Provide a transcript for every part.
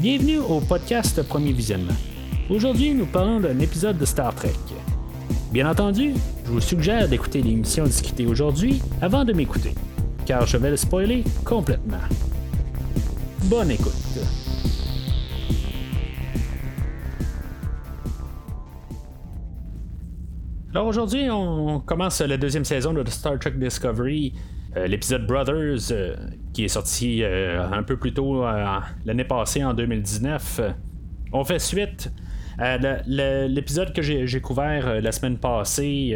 Bienvenue au podcast Premier Visionnement. Aujourd'hui, nous parlons d'un épisode de Star Trek. Bien entendu, je vous suggère d'écouter l'émission discutée aujourd'hui avant de m'écouter, car je vais le spoiler complètement. Bonne écoute. Alors aujourd'hui, on commence la deuxième saison de Star Trek Discovery, euh, l'épisode Brothers, euh, qui est sorti euh, un peu plus tôt l'année passée, en 2019. on fait suite à l'épisode que j'ai couvert la semaine passée,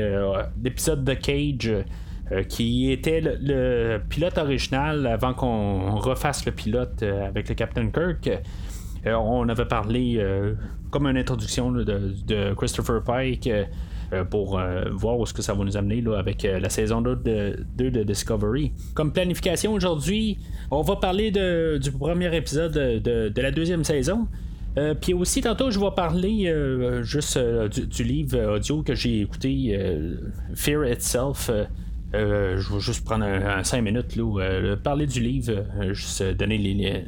l'épisode de Cage. qui était le, pilote original avant qu'on refasse le pilote avec le Captain Kirk. on avait parlé comme une introduction de, Christopher Pike pour euh, voir où ce que ça va nous amener là, avec euh, la saison 2 de, Discovery. Comme planification aujourd'hui, on va parler du premier épisode de, la deuxième saison. puis aussi, tantôt, je vais parler juste du, livre audio que j'ai écouté, Fear Itself. je vais juste prendre un, 5 minutes, là, parler du livre, juste donner les,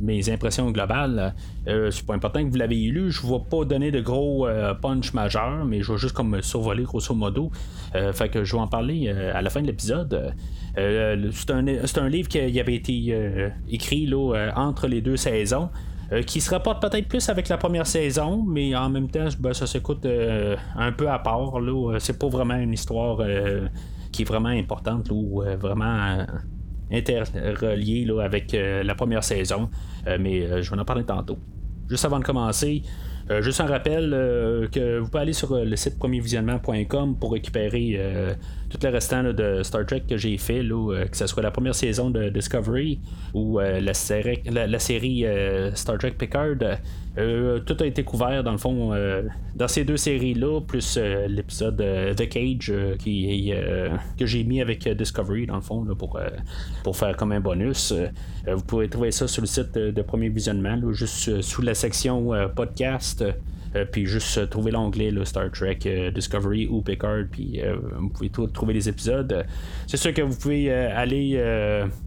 mes impressions globales. Euh, c'est pas important que vous l'avez lu. Je ne vais pas donner de gros euh, punch majeurs, mais je vais juste comme survoler grosso modo. Euh, fait que je vais en parler à la fin de l'épisode. c'est, un, livre qui avait été écrit là, entre les deux saisons. qui se rapporte peut-être plus avec la première saison, mais en même temps, ben, ça s'écoute un peu à part. Là. C'est pas vraiment une histoire qui est vraiment importante ou vraiment interrelié là, avec euh, la première saison, euh, mais euh, je vais en parler tantôt. Juste avant de commencer, juste un rappel que vous pouvez aller sur le site premiervisionnement.com pour récupérer tout le restant de Star Trek que j'ai fait, que ce soit la première saison de Discovery ou la, série Star Trek Picard. Euh, tout a été couvert dans le fond euh, dans ces deux séries-là, plus euh, l'épisode The Cage que j'ai mis avec Discovery dans le fond pour, pour faire comme un bonus. vous pouvez trouver ça sur le site de, Premier Visionnement, juste sous la section podcast. puis juste trouver l'onglet Star Trek Discovery ou Picard, puis vous pouvez trouver les épisodes. C'est sûr que vous pouvez aller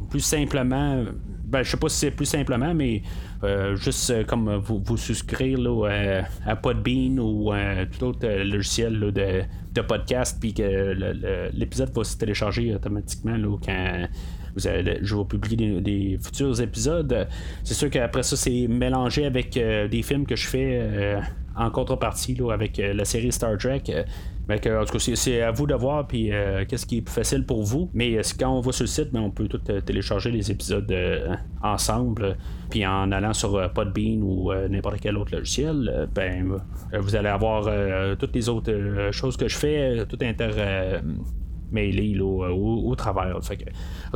plus simplement ben, je sais pas si c'est plus simplement, mais euh, juste euh, comme vous, vous souscrire là, à Podbean ou tout autre euh, logiciel de, podcast, puis que l'épisode va se télécharger automatiquement là, quand vous allez, je vais publier des, futurs épisodes. C'est sûr qu'après ça, c'est mélangé avec des films que je fais en contrepartie là, avec la série Star Trek. Mais que, en tout cas, c'est à vous de voir, puis euh, qu'est-ce qui est plus facile pour vous. Mais euh, quand on va sur le site, ben, on peut tout euh, télécharger les épisodes ensemble, puis en allant sur Podbean ou n'importe quel autre logiciel, ben, vous allez avoir toutes les autres choses que je fais, tout inter mailé au, travers. En tout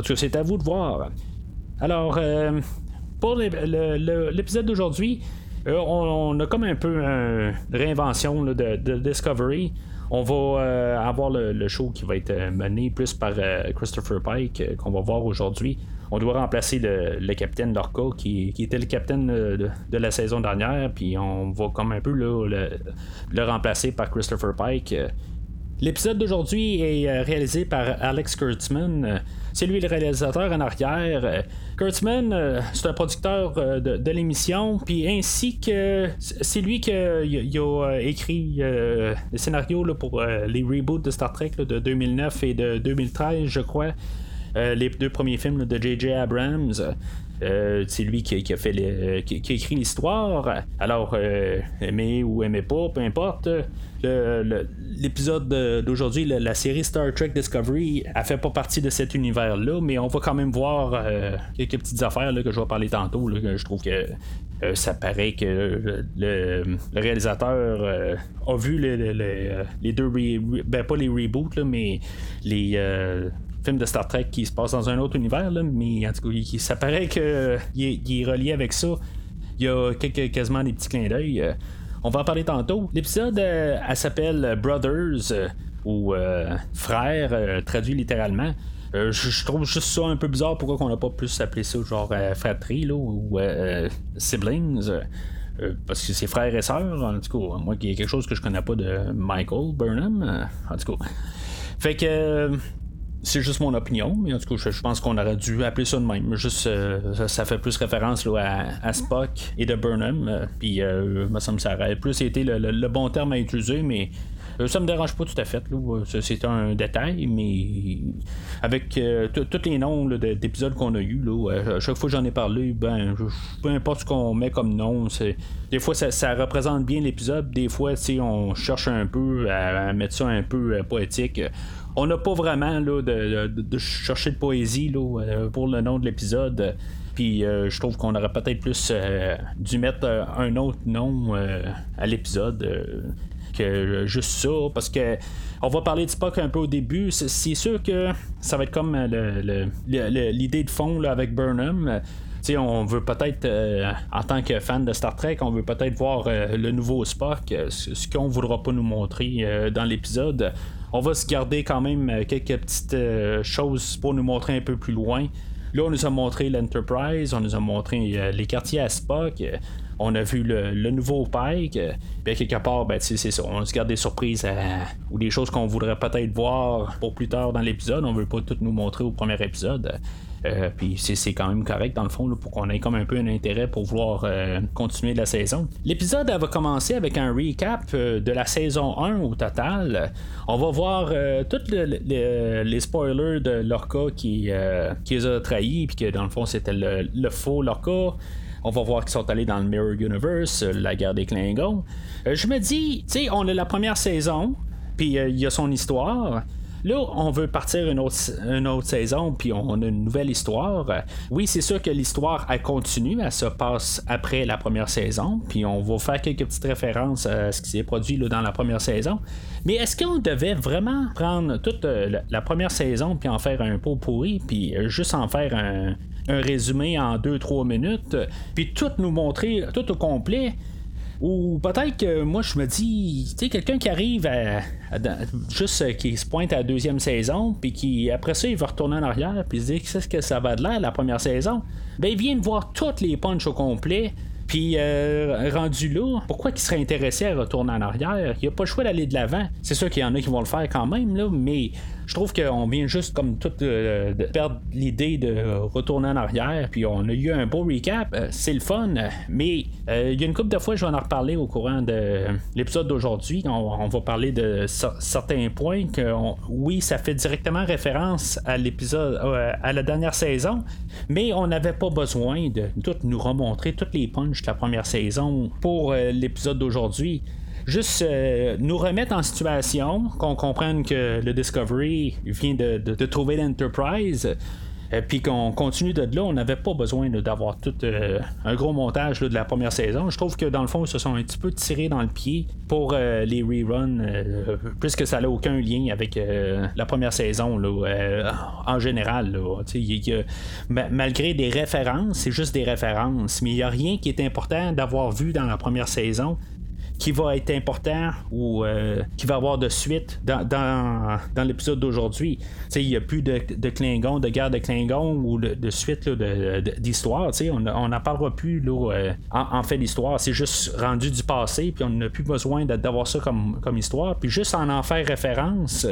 cas, c'est à vous de voir. Alors, pour l'épisode d'aujourd'hui, on, a comme un peu une réinvention de, Discovery on va euh, avoir le, show qui va être euh, mené plus par euh, Christopher Pike, qu'on va voir aujourd'hui. On doit remplacer le, capitaine Lorca, qui, était le capitaine de, la saison dernière, puis on va comme un peu le, remplacer par Christopher Pike. L'épisode d'aujourd'hui est réalisé par Alex Kurtzman. C'est lui le réalisateur en arrière. Kurtzman, euh, c'est un producteur euh, de, l'émission, puis ainsi que c'est lui qui a, euh, écrit les scénarios pour les reboots de Star Trek de 2009 et de 2013, je crois. les deux premiers films de J.J. Abrams. Euh, c'est lui qui, a fait qui, a écrit l'histoire. Alors, euh, aimer ou aimer pas, peu importe. l'épisode d'aujourd'hui, la, série Star Trek Discovery, elle fait pas partie de cet univers-là, mais on va quand même voir euh, quelques petites affaires que je vais parler tantôt. je trouve que ça paraît que le, réalisateur a vu les, deux, ben pas les reboots, mais les film de Star Trek qui se passe dans un autre univers, mais en tout cas, ça paraît qu'il est, relié avec ça. Il y a quelques, quasiment des petits clins d'œil. Euh, on va en parler tantôt. L'épisode, euh, elle s'appelle Brothers euh, ou Frères, traduit littéralement. je, trouve juste ça un peu bizarre pourquoi on n'a pas plus appelé ça genre fratrie là, ou siblings. parce que c'est frères et sœurs, en tout cas, moi, y a quelque chose que je connais pas de Michael Burnham, en tout cas. Fait que c'est juste mon opinion, mais en tout cas, je, pense qu'on aurait dû appeler ça de même. Juste, ça, fait plus référence à, Spock et de Burnham. puis, me semble ça aurait plus été le, bon terme à utiliser, mais euh, ça me dérange pas tout à fait. C'est un détail, mais avec euh, tous les noms d'épisodes qu'on a eu, à chaque fois que j'en ai parlé, ben, peu importe ce qu'on met comme nom, des fois ça, représente bien l'épisode, des fois on cherche un peu à, mettre ça un peu euh, poétique on n'a pas vraiment de, chercher de poésie pour le nom de l'épisode. Puis je trouve qu'on aurait peut-être plus dû mettre un autre nom à l'épisode juste ça, parce que on va parler de Spock un peu au début. C'est sûr que ça va être comme euh, l'idée de fond avec Burnham. on veut peut-être, euh, en tant que fan de Star Trek, on veut peut-être voir euh, le nouveau Spock, ce qu'on ne voudra pas nous montrer dans l'épisode. On va se garder quand même quelques petites choses pour nous montrer un peu plus loin. Là, on nous a montré l'Enterprise, on nous a montré les quartiers à Spock on a vu le, nouveau Pike. Puis quelque part, ben, c'est ça. On se garde des surprises ou des choses qu'on voudrait peut-être voir pour plus tard dans l'épisode. On veut pas tout nous montrer au premier épisode. Euh, puis c'est quand même correct dans le fond pour qu'on ait comme un peu un intérêt pour vouloir euh, continuer la saison. L'épisode va commencer avec un recap euh, de la saison 1 au total. On va voir tous les spoilers de Lorca qui, qui les a trahis puis que dans le fond c'était le, le, faux Lorca. On va voir qu'ils sont allés dans le Mirror Universe, euh, la guerre des Klingons. Euh, je me dis, tu sais, on a la première saison, puis euh, il y a son histoire. Là, on veut partir une autre, une autre saison, puis on a une nouvelle histoire. Oui, c'est sûr que l'histoire, elle continue, elle se passe après la première saison, puis on va faire quelques petites références à ce qui s'est produit dans la première saison. Mais est-ce qu'on devait vraiment prendre toute la, première saison, puis en faire un pot pourri, puis juste en faire un, un résumé en 2-3 minutes, puis tout nous montrer tout au complet. Ou peut-être que moi je me dis, tu sais, quelqu'un qui arrive à, juste euh, qui se pointe à la deuxième saison, puis qui après ça il va retourner en arrière, puis se dit qu'est-ce que ça va de l'air la première saison, ben il vient de voir toutes les punches au complet. Puis euh, rendu là, pourquoi il serait intéressé à retourner en arrière? Il a pas le choix d'aller de l'avant. C'est sûr qu'il y en a qui vont le faire quand même, là, mais je trouve qu'on vient juste comme tout euh, de perdre l'idée de retourner en arrière, puis on a eu un beau recap, euh, c'est le fun, mais euh, il y a une couple de fois, je vais en reparler au courant de l'épisode d'aujourd'hui, on, va parler de certains points que oui, ça fait directement référence à l'épisode, à la dernière saison, mais on n'avait pas besoin de tout nous remontrer toutes les punches de la première saison pour l'épisode d'aujourd'hui juste euh, nous remettre en situation, qu'on comprenne que le Discovery vient de, trouver l'Enterprise. Euh, puis qu'on continue de là, on n'avait pas besoin d'avoir tout euh, un gros montage de la première saison. Je trouve que dans le fond, ils se sont un petit peu tirés dans le pied pour les reruns, puisque ça n'a aucun lien avec la première saison en général. malgré des références, c'est juste des références, mais il n'y a rien qui est important d'avoir vu dans la première saison qui va être important ou euh, qui va avoir de suite dans, dans, l'épisode d'aujourd'hui. Il n'y a plus de, de de guerre de Klingon ou de, suite d'histoire. On n'en parlera plus là, euh, en, fait d'histoire. C'est juste rendu du passé, puis on n'a plus besoin d'avoir ça comme, comme histoire. Puis juste en en faire référence,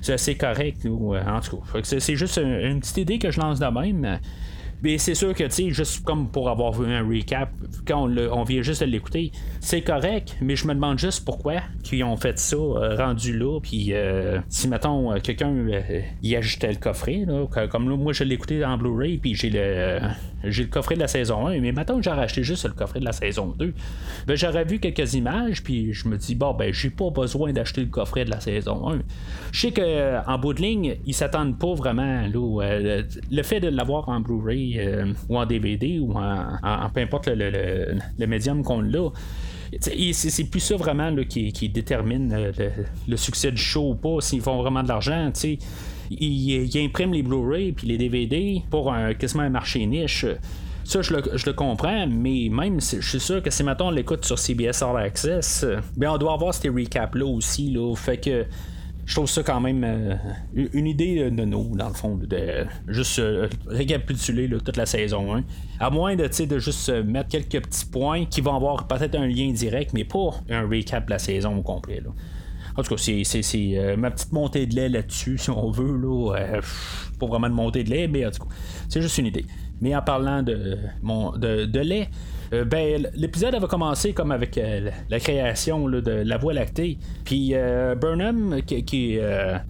c'est correct. Euh, en tout cas, c'est juste une petite idée que je lance de même. Mais c'est sûr que, tu sais, juste comme pour avoir vu un recap, quand on, vient juste de l'écouter, c'est correct, mais je me demande juste pourquoi qu'ils ont fait ça, euh, rendu là, puis euh, si, mettons, euh, quelqu'un y ajoutait le coffret, là, comme là, moi, je l'ai écouté en Blu-ray, puis j'ai le, j'ai le coffret de la saison 1, mais mettons que j'ai racheté juste le coffret de la saison 2, ben, j'aurais vu quelques images, puis je me dis, bon, ben, j'ai pas besoin d'acheter le coffret de la saison 1. Je sais qu'en bout de ligne, ils s'attendent pas vraiment, là, le fait de l'avoir en Blu-ray, euh, ou en DVD ou en, peu importe le, médium qu'on l'a. C'est plus ça vraiment qui, détermine euh, le, succès du show ou pas, s'ils font vraiment de l'argent. Ils, impriment les Blu-ray puis les DVD pour un, quasiment un marché niche. Ça, je le, comprends, mais même, je suis sûr que si, maintenant on l'écoute sur CBS All Access, bien, on doit avoir ces recaps-là aussi. Là, fait que je trouve ça quand même euh, une idée de nous, dans le fond, de juste euh, récapituler toute la saison 1. À moins de, de juste euh, mettre quelques petits points qui vont avoir peut-être un lien direct, mais pas un recap de la saison au complet. En tout cas, c'est ma petite montée de lait là-dessus, si on veut. Là, pas vraiment de montée de lait, mais en tout cas, c'est juste une idée. Mais en parlant de, mon, de, lait, euh, ben, l'épisode avait commencé comme avec euh, la création de la Voie lactée. Puis euh, Burnham qui,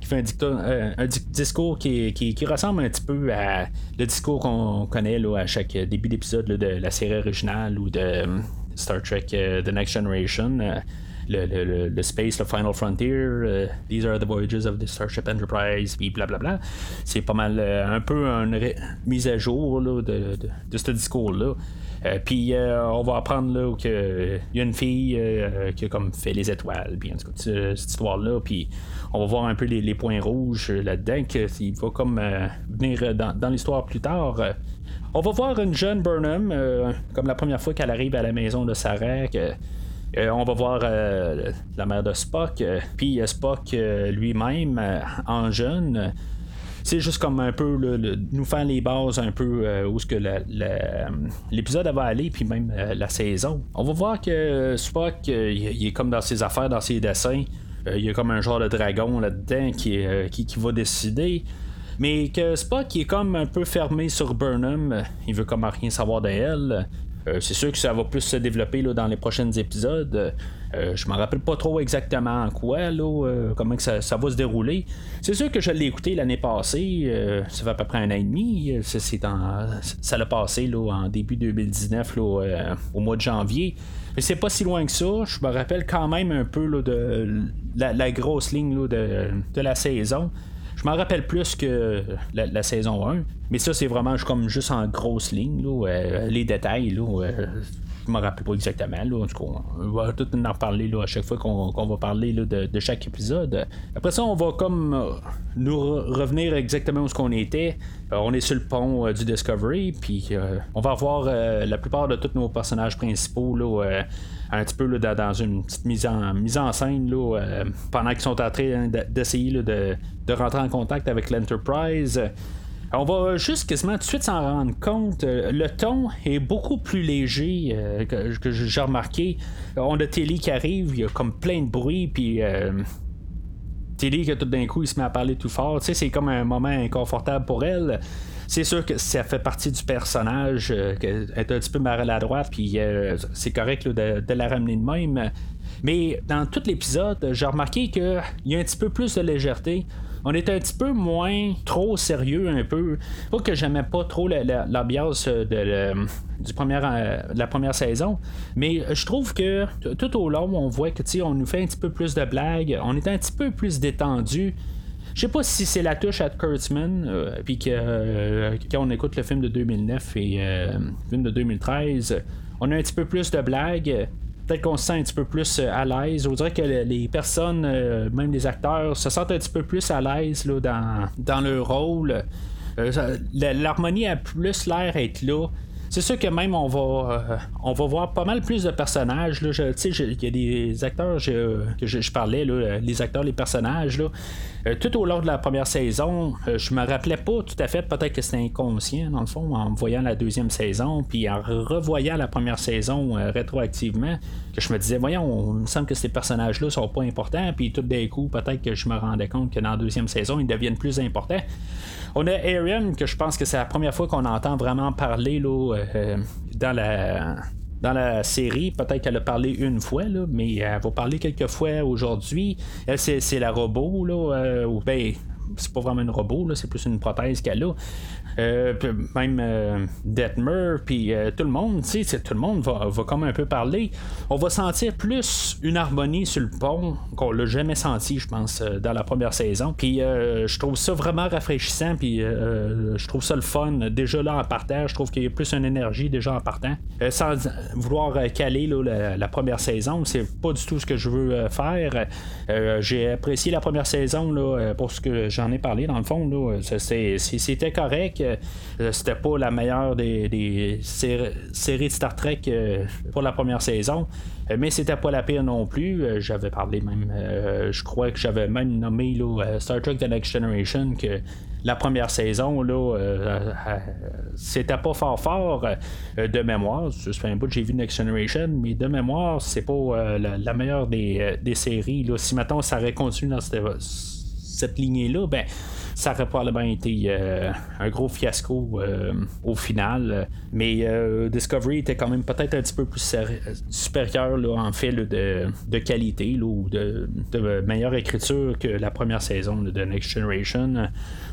fait un, discours qui, ressemble un petit peu à le discours qu'on connaît là, à chaque début d'épisode de la série originale ou de Star Trek The Next Generation le, Space, le Final Frontier, euh, These are the voyages of the Starship Enterprise, puis blablabla. C'est pas mal euh, un peu une mise à jour de, de, ce discours-là. Euh, puis on va apprendre qu'il y a une fille qui a comme fait les étoiles, puis en tout cas, cette histoire-là, puis on va voir un peu les, points rouges là-dedans, qu'il va comme venir dans, l'histoire plus tard. on va voir une jeune Burnham, comme la première fois qu'elle arrive à la maison de Sarah, que euh, on va voir euh, la mère de Spock, euh, puis Spock lui-même en jeune. C'est juste comme un peu nous faire les bases un peu où ce que l'épisode va aller, puis même la saison. On va voir que Spock, il est comme dans ses affaires, dans ses dessins. Il y a comme un genre de dragon là-dedans qui, va décider. Mais que Spock est comme un peu fermé sur Burnham, il veut comme rien savoir d'elle. Euh, c'est sûr que ça va plus se développer dans les prochains épisodes. Euh, je me rappelle pas trop exactement en quoi, euh, comment ça, va se dérouler. C'est sûr que je l'ai écouté l'année passée, ça fait à peu près un an et demi. ça l'a passé là, en début 2019, là, au mois de janvier. Mais c'est pas si loin que ça. Je me rappelle quand même un peu de la, grosse ligne de la saison. Je m'en rappelle plus que la, saison 1. Mais ça, c'est vraiment comme juste en grosse ligne. Euh, les détails, là, euh, je me rappelle pas exactement. On va tout en parler là, à chaque fois qu'on, va parler de, chaque épisode. Après ça, on va comme euh, nous revenir exactement où ce qu'on était. on est sur le pont du Discovery, puis on va voir la plupart de tous nos personnages principaux là, un petit peu dans une petite mise en, mise en scène là, pendant qu'ils sont en train d'essayer de, de rentrer en contact avec l'Enterprise. On va juste quasiment tout de suite s'en rendre compte. Euh, le ton est beaucoup plus léger euh, que, j'ai remarqué. On a Telly qui arrive, il y a comme plein de bruit, puis euh, Telly que tout d'un coup il se met à parler tout fort. Tu sais, c'est comme un moment inconfortable pour elle. C'est sûr que ça fait partie du personnage, qu'elle est un petit peu droite puis c'est correct de, de, la ramener de même. Mais dans tout l'épisode, j'ai remarqué qu'il y a un petit peu plus de légèreté on est un petit peu moins trop sérieux un peu. Pas que j'aimais pas trop l'ambiance de, euh, la première saison, mais je trouve que tout au long, on voit que on nous fait un petit peu plus de blagues, on est un petit peu plus détendu. Je sais pas si c'est la touche à Kurtzman, euh, puis que euh, quand on écoute le film de 2009 et le film de 2013, on a un petit peu plus de blagues peut-être qu'on se sent un petit peu plus euh, à l'aise. On dirait que les personnes, euh, même les acteurs, se sentent un petit peu plus à l'aise dans, dans leur rôle. Euh, l'harmonie a plus l'air d'être là. C'est sûr que même on va on va voir pas mal plus de personnages. Il y a des acteurs que je, parlais, là, les acteurs, les personnages. Euh, tout au long de la première saison, euh, je me rappelais pas tout à fait, peut-être que c'était inconscient dans le fond, en voyant la deuxième saison, puis en revoyant la première saison euh, rétroactivement, que je me disais, voyons, il me semble que ces personnages-là sont pas importants, puis tout d'un coup, peut-être que je me rendais compte que dans la deuxième saison, ils deviennent plus importants. On a Arian, que je pense que c'est la première fois qu'on entend vraiment parler là, dans la dans la série, peut-être qu'elle a parlé une fois, mais elle va parler quelques fois aujourd'hui. Elle, c'est, la robot, là, euh, ou ben, c'est pas vraiment une robot, c'est plus une prothèse qu'elle a. Euh, même euh, Detmer, puis euh, tout le monde, tu sais, tout le monde va, va comme un peu parler. On va sentir plus une harmonie sur le pont qu'on l'a jamais senti, je pense, dans la première saison. Puis je trouve ça vraiment rafraîchissant, puis je trouve ça le fun. Déjà là en partage, je trouve qu'il y a plus une énergie déjà en partant. sans vouloir caler là, la, première saison, c'est pas du tout ce que je veux faire. J'ai apprécié la première saison là, pour ce que j'en ai parlé dans le fond. C'était correct. Euh, c'était pas la meilleure des, séries de Star Trek euh, pour la première saison. Euh, mais c'était pas la pire non plus. j'avais parlé même, je crois que j'avais même nommé Star Trek The Next Generation que la première saison, c'était pas fort fort de mémoire. Fait un bout j'ai vu Next Generation, mais de mémoire, c'est pas la, meilleure des, séries. Là. Si maintenant ça aurait continué dans cette, cette lignée-là, ben ça aurait probablement été euh, un gros fiasco euh, au final. Mais euh, Discovery était quand même peut-être un petit peu plus supérieur en fait de, qualité ou de, meilleure écriture que la première saison de Next Generation.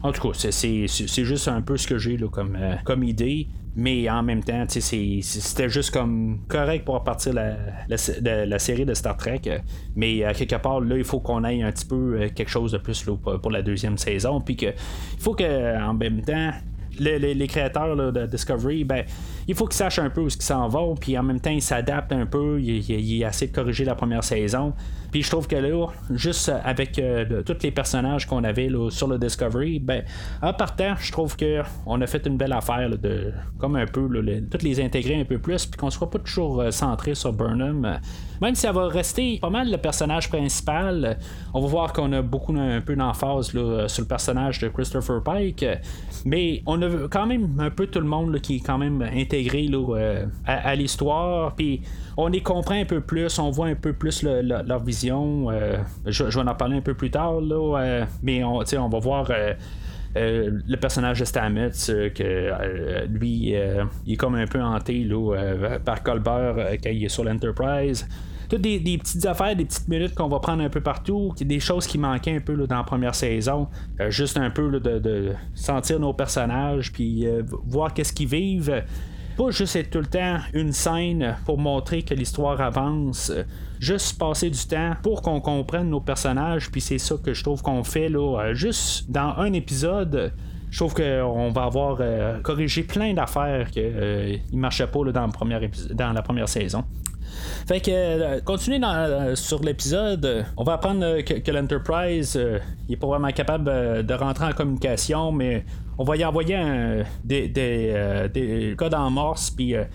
En tout cas, c'est juste un peu ce que j'ai comme, comme idée mais en même temps, c'était juste comme correct pour partir la, la, série de Star Trek. Mais à quelque part, là, il faut qu'on aille un petit peu euh, quelque chose de plus pour la deuxième saison. Puis que il faut que en même temps, les, créateurs de Discovery, ben, il faut qu'ils sachent un peu où ils s'en vont, puis en même temps, ils s'adaptent un peu. Il, il, essaie de corriger la première saison. Puis je trouve que là, juste avec euh, tous les personnages qu'on avait sur le Discovery, ben, en partant, je trouve que on a fait une belle affaire de comme un peu toutes les intégrer un peu plus, puis qu'on soit pas toujours euh, centré sur Burnham. Même si ça va rester pas mal le personnage principal, on va voir qu'on a beaucoup un peu d'emphase sur le personnage de Christopher Pike, mais on a quand même un peu tout le monde qui est quand même intégré euh, à, l'histoire, on les comprend un peu plus, on voit un peu plus leur vision. Euh, je, vais en parler un peu plus tard, euh, mais on, on va voir. le personnage de Stamets, que lui, il est comme un peu hanté là, par Colbert quand il est sur l'Enterprise. Toutes des, petites affaires, des petites minutes qu'on va prendre un peu partout, des choses qui manquaient un peu dans la première saison. juste un peu de, sentir nos personnages, puis voir qu'est-ce qu'ils vivent pas juste être tout le temps une scène pour montrer que l'histoire avance, juste passer du temps pour qu'on comprenne nos personnages, puis c'est ça que je trouve qu'on fait là, euh, juste dans un épisode. Je trouve qu'on va avoir euh, corrigé plein d'affaires qui euh, ne marchaient pas dans, dans la première saison. Fait que, continuer sur l'épisode, on va apprendre que, l'Enterprise est pas vraiment capable de rentrer en communication, mais on va y envoyer des, des, euh, des, codes en morse, puis euh,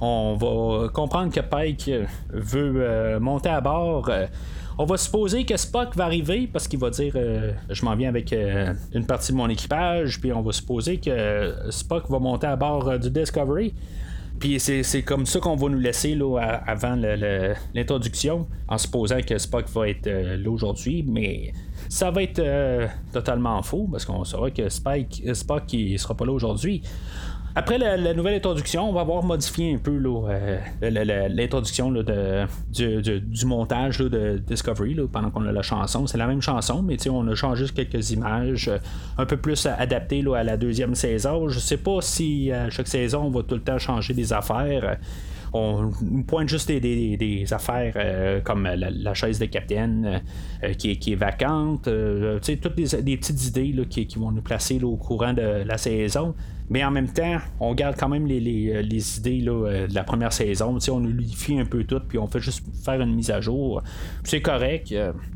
on va comprendre que Pike veut euh, monter à bord. On va supposer que Spock va arriver parce qu'il va dire je m'en viens avec une partie de mon équipage, puis on va supposer que Spock va monter à bord du Discovery. Puis c'est comme ça qu'on va nous laisser là, avant l'introduction, en supposant que Spock va être là aujourd'hui, mais ça va être euh, totalement faux parce qu'on saura que euh, Spock ne sera pas là aujourd'hui. Après la, nouvelle introduction, on va avoir modifié un peu euh, l'introduction du, montage de Discovery pendant qu'on a la chanson. C'est la même chanson, mais on a changé quelques images un peu plus adaptées à la deuxième saison. Je sais pas si à chaque saison on va tout le temps changer des affaires on pointe juste des, affaires euh, comme la, chaise de capitaine euh, qui, est vacante, euh, toutes des, petites idées qui, vont nous placer au courant de la saison. Mais en même temps, on garde quand même les, idées de la première saison. on unifie un peu tout, puis on fait juste faire une mise à jour. C'est correct,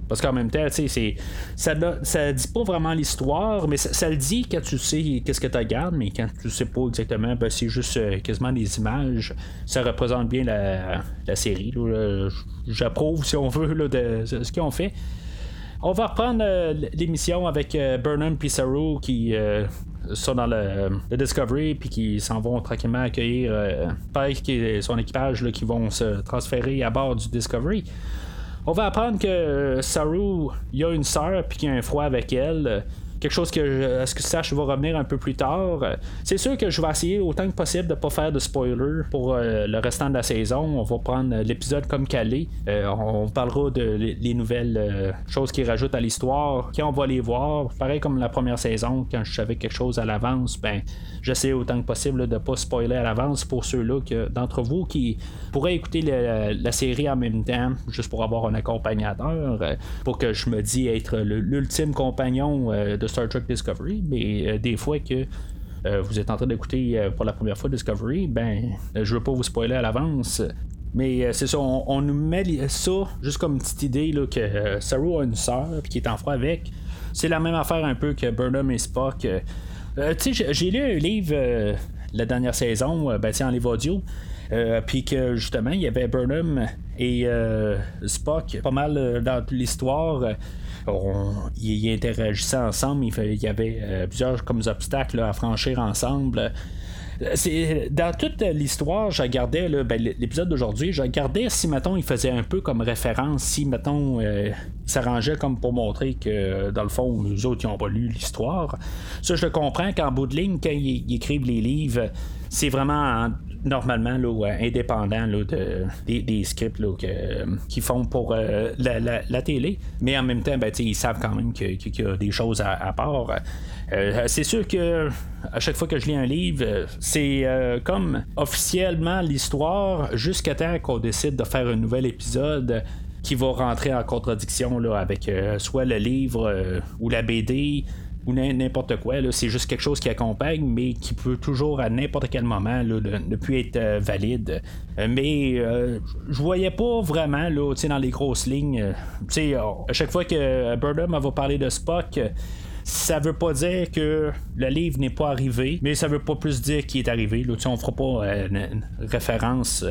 parce qu'en même temps, c'est, ça ne dit pas vraiment l'histoire, mais ça, le dit quand tu sais qu'est-ce que tu regardes, mais quand tu sais pas exactement, ben, c'est juste quasiment des images. Ça représente bien la, série. J'approuve, si on veut, de, ce qu'ils ont fait. On va reprendre euh, l'émission avec euh, Burnham Saru qui euh, sont dans le, Discovery puis qui s'en vont tranquillement accueillir Pike et son équipage qui vont se transférer à bord du Discovery. On va apprendre que Saru, il a une sœur puis qu'il a un froid avec elle quelque chose que est-ce que sache va revenir un peu plus tard. C'est sûr que je vais essayer autant que possible de pas faire de spoiler pour euh, le restant de la saison. On va prendre l'épisode comme calé. Euh, on parlera de les nouvelles euh, choses qui rajoutent à l'histoire. Quand on va les voir, pareil comme la première saison, quand je savais quelque chose à l'avance, ben j'essaie autant que possible de pas spoiler à l'avance pour ceux-là d'entre vous qui pourraient écouter la série en même temps, juste pour avoir un accompagnateur, pour que je me dis être l'ultime compagnon de Star Trek Discovery, mais euh, des fois que euh, vous êtes en train d'écouter euh, pour la première fois Discovery, ben je veux pas vous spoiler à l'avance. Mais c'est ça, on, nous met ça juste comme petite idée là, que Saru a une sœur qui est en froid avec. C'est la même affaire un peu que Burnham et Spock. tu sais, j'ai lu un livre la dernière saison, ben, en livre audio. puis que justement, il y avait Burnham et Spock pas mal dans l'histoire ils, interagissaient ensemble, il, y avait plusieurs comme obstacles à franchir ensemble. C'est, dans toute l'histoire, je regardais ben, l'épisode d'aujourd'hui, je regardais si mettons il faisait un peu comme référence, si mettons euh, il s'arrangeait comme pour montrer que dans le fond, nous autres, ils n'ont pas lu l'histoire. Ça, je le comprends qu'en bout de ligne, quand ils, écrivent les livres, c'est vraiment normalement là, indépendant là, de, des, scripts là, qu'ils font pour euh, la, télé. Mais en même temps, ben, ils savent quand même qu'il y a des choses à part. Euh, c'est sûr que à chaque fois que je lis un livre, c'est euh, comme officiellement l'histoire jusqu'à temps qu'on décide de faire un nouvel épisode qui va rentrer en contradiction là, avec euh, soit le livre ou la BD ou n'importe quoi. C'est juste quelque chose qui accompagne, mais qui peut toujours à n'importe quel moment ne plus être valide. mais je voyais pas vraiment là, dans les grosses lignes. à chaque fois que Burnham va parler de Spock, ça veut pas dire que le livre n'est pas arrivé, mais ça veut pas plus dire qu'il est arrivé. Là, on fera pas euh, une, référence.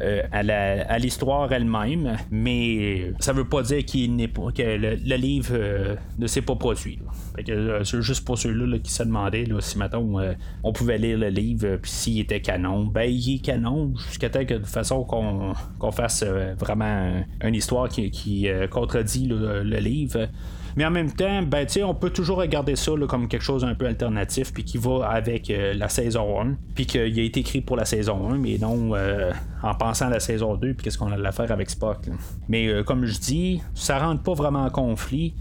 Euh, à, l'histoire elle-même, mais ça veut pas dire qu'il n'est pas, que le, livre euh, ne s'est pas produit. c'est juste pour ceux-là qui se demandaient si maintenant on pouvait lire le livre puis s'il était canon. Ben il est canon jusqu'à temps que de façon qu'on, fasse vraiment une histoire qui, contredit le livre. Mais en même temps, ben, on peut toujours regarder ça comme quelque chose un peu alternatif, puis qui va avec euh, la saison 1, puis qu'il a été écrit pour la saison 1, mais non euh, en pensant à la saison 2, puis qu'est-ce qu'on a à faire avec Spock. Mais euh, comme je dis, ça rentre pas vraiment en conflit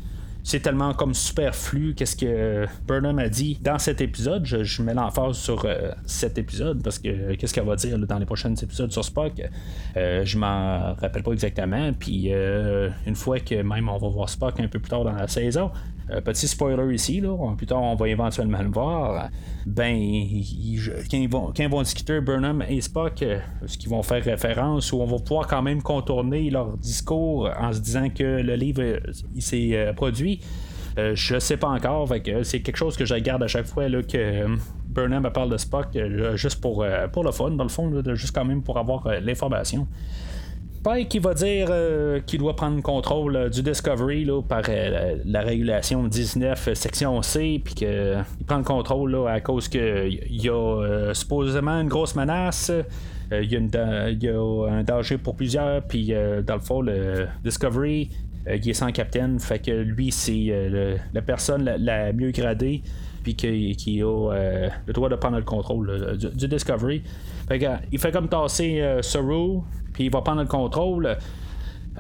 c'est tellement comme superflu qu'est-ce que Burnham a dit dans cet épisode. Je, mets l'emphase sur euh, cet épisode parce que qu'est-ce qu'elle va dire dans les prochains épisodes sur Spock, euh, je m'en rappelle pas exactement. Puis euh, une fois que même on va voir Spock un peu plus tard dans la saison, euh, petit spoiler ici, là, plus tard on va éventuellement le voir. Ben, quand, ils vont, discuter Burnham et Spock, euh, ce qu'ils vont faire référence, ou on va pouvoir quand même contourner leur discours en se disant que le livre euh, s'est produit? je sais pas encore, c'est quelque chose que je regarde à chaque fois que Burnham parle de Spock, juste pour, pour le fun, dans le fond, juste quand même pour avoir l'information. Pike qui va dire euh, qu'il doit prendre contrôle euh, du Discovery là, par euh, la régulation 19 section C, puis qu'il prend le contrôle là, à cause qu'il y a supposément une grosse menace. Il y, a un danger pour plusieurs, puis dans le fond, le Discovery, il est sans capitaine, fait que lui, c'est la personne la, mieux gradée, puis qui, a le droit de prendre le contrôle du, Discovery. Fait il fait comme tasser Saru, puis il va prendre le contrôle.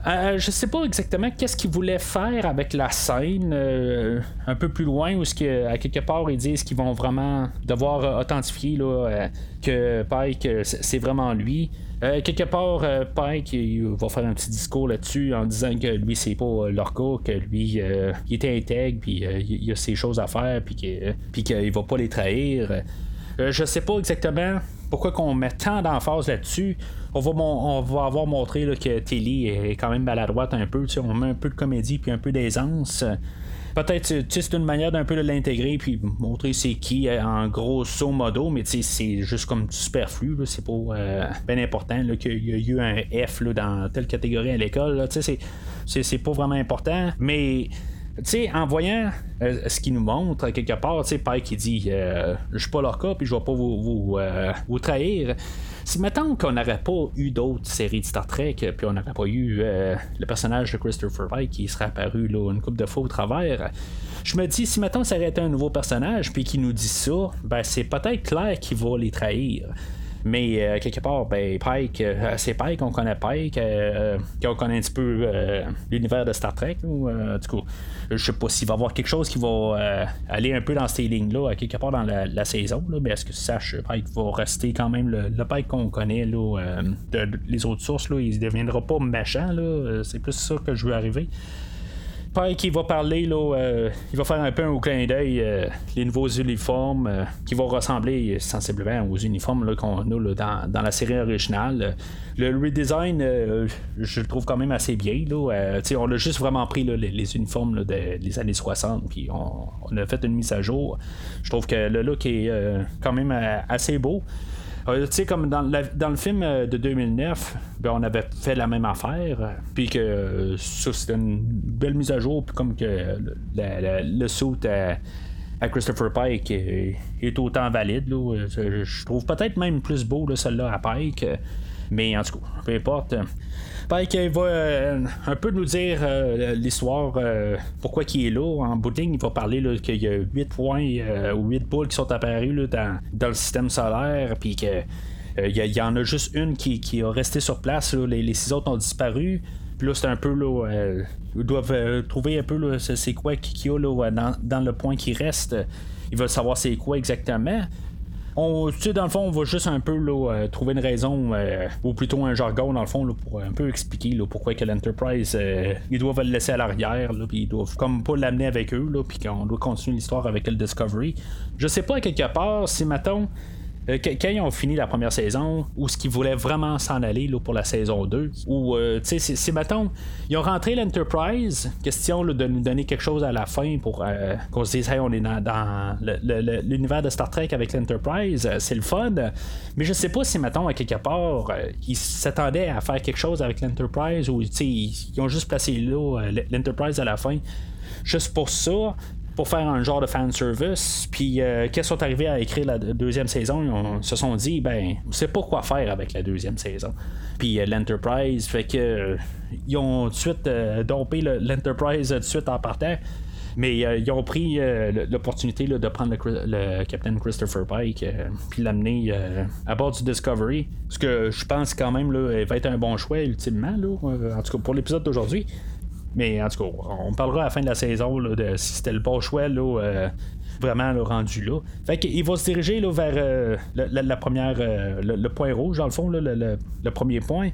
Euh, je sais pas exactement qu'est-ce qu'il voulait faire avec la scène euh, un peu plus loin où à quelque part ils disent qu'ils vont vraiment devoir authentifier là, euh, que Pike c'est vraiment lui. quelque part, Pike va faire un petit discours là-dessus en disant que lui c'est pas leur que lui il était intègre, puis il a ses choses à faire, puis qu'il va pas les trahir. je sais pas exactement pourquoi qu'on met tant d'emphase là-dessus? On va, on va avoir montré que Tilly est quand même maladroite un peu. On met un peu de comédie puis un peu d'aisance. Peut-être c'est une manière d'un peu de l'intégrer puis montrer c'est qui euh, en grosso modo, mais c'est juste comme superflu. C'est pas euh, bien important qu'il y a eu un F dans telle catégorie à l'école. C'est pas vraiment important. Mais sais, en voyant euh, ce qu'il nous montre, quelque part, tu sais, Pike qui dit euh, Je suis pas leur cas, puis je vais pas vous, vous, euh, trahir. Si mettons qu'on n'aurait pas eu d'autres séries de Star Trek, puis on n'aurait pas eu le personnage de Christopher Pike qui serait apparu là, une coupe de fois au travers, je me dis, si mettons ça aurait été un nouveau personnage, puis qui nous dit ça, ben c'est peut-être clair qu'il va les trahir. Mais euh, quelque part, ben, Pike, euh, c'est Pike, on connaît Pike, euh, on connaît un petit peu l'univers de Star Trek. Ou, du coup, je sais pas s'il va y avoir quelque chose qui va aller un peu dans ces lignes-là, quelque part dans la, saison. Mais est-ce que sache, Pike va rester quand même le, Pike qu'on connaît de, les autres sources, il ne deviendra pas méchant. C'est plus ça que je veux arriver. Pike qui va parler, euh, il va faire un peu un clin d'œil euh, les nouveaux uniformes euh, qui vont ressembler sensiblement aux uniformes qu'on a dans, la série originale. Le redesign, je le trouve quand même assez bien. On a juste vraiment pris les, uniformes des années 60, puis on, a fait une mise à jour. Je trouve que le look est quand même assez beau. Tu sais, comme dans, dans, le film de 2009, ben, on avait fait la même affaire, puis que ça, c'était une belle mise à jour, puis comme que le, le suit à Christopher Pike est, autant valide. Je, trouve peut-être même plus beau celle-là à Pike. Mais en tout cas, peu importe. Pike il va euh, un peu nous dire euh, l'histoire, euh, pourquoi il est là. En bout il va parler qu'il y a 8 points ou 8 boules qui sont apparues dans, le système solaire, puis que il y, en a juste une qui, qui a resté sur place. Les, les, six autres ont disparu. Puis là, c'est un peu là. ils doivent trouver un peu c'est quoi qu'il y a là, dans, dans, le point qui reste. Ils veulent savoir c'est quoi exactement on, dans le fond, on va juste un peu euh, trouver une raison, euh, ou plutôt un jargon, dans le fond, pour un peu expliquer pourquoi que l'Enterprise, euh, ils doivent le laisser à l'arrière, puis ils doivent comme pas l'amener avec eux, puis qu'on doit continuer l'histoire avec le Discovery. Je sais pas quelque part si, mettons, euh, quand ils ont fini la première saison, ou ce qu'ils voulaient vraiment s'en aller pour la saison 2, ou, euh, tu sais, c'est, mettons, ils ont rentré l'Enterprise, question de nous donner quelque chose à la fin pour euh, qu'on se dise, hey, on est dans, l'univers de Star Trek avec l'Enterprise, c'est le fun, mais je sais pas si, mettons, à quelque part, ils s'attendaient à faire quelque chose avec l'Enterprise, ou, tu sais, ils ont juste placé l'Enterprise à la fin. Juste pour ça pour faire un genre de fan service. Puis euh, quand ils sont arrivés à écrire la deuxième saison, ils se sont dit ben, sait pas quoi faire avec la deuxième saison. Puis euh, l'Enterprise fait que euh, ils ont tout de suite dompé l'Enterprise tout de suite en partant. Mais ils ont pris l'opportunité de prendre le, Captain Christopher Pike puis l'amener à bord du Discovery. Ce que je pense quand même là, va être un bon choix ultimement, là, en tout cas pour l'épisode d'aujourd'hui. Mais en tout cas, on parlera à la fin de la saison de si c'était le bon choix euh, vraiment rendu là. Fait qu'il va se diriger vers euh, la, première euh, le, point rouge, dans le fond, le, premier point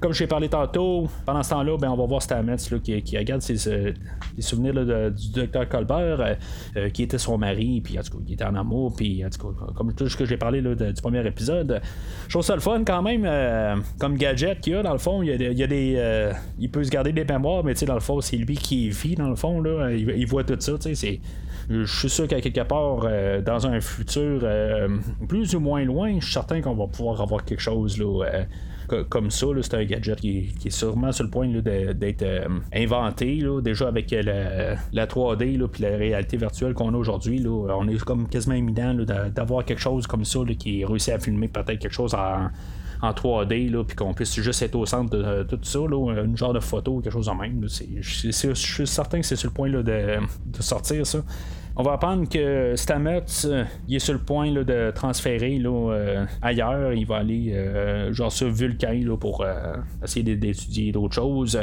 comme je t'ai parlé tantôt, pendant ce temps-là, ben, on va voir Stamets là, qui, regarde ses, euh, souvenirs du docteur Colbert, euh, euh, qui était son mari, puis en tout cas, qui était en amour, puis en tout cas, comme tout ce que j'ai parlé du premier épisode. Je trouve ça le fun quand même, comme gadget qu'il y a, dans le fond, il y a, des. il peut se garder des mémoires, mais dans le fond, c'est lui qui vit, dans le fond, il, voit tout ça, je suis sûr qu'à quelque part, dans un futur plus ou moins loin, je suis certain qu'on va pouvoir avoir quelque chose là, comme ça. C'est un gadget qui, est sûrement sur le point d'être euh, inventé, déjà avec euh, la, 3D puis la réalité virtuelle qu'on a aujourd'hui. On est comme quasiment éminent d'avoir quelque chose comme ça qui réussit à filmer peut-être quelque chose en en 3D, puis qu'on puisse juste être au centre de, tout ça, là, une genre de photo, quelque chose en même. Je suis certain que c'est sur le point de, de, sortir ça. On va apprendre que Stamets, euh, il est sur le point de transférer là, euh, ailleurs. Il va aller euh, genre sur Vulcain là, pour essayer d'étudier d'autres choses.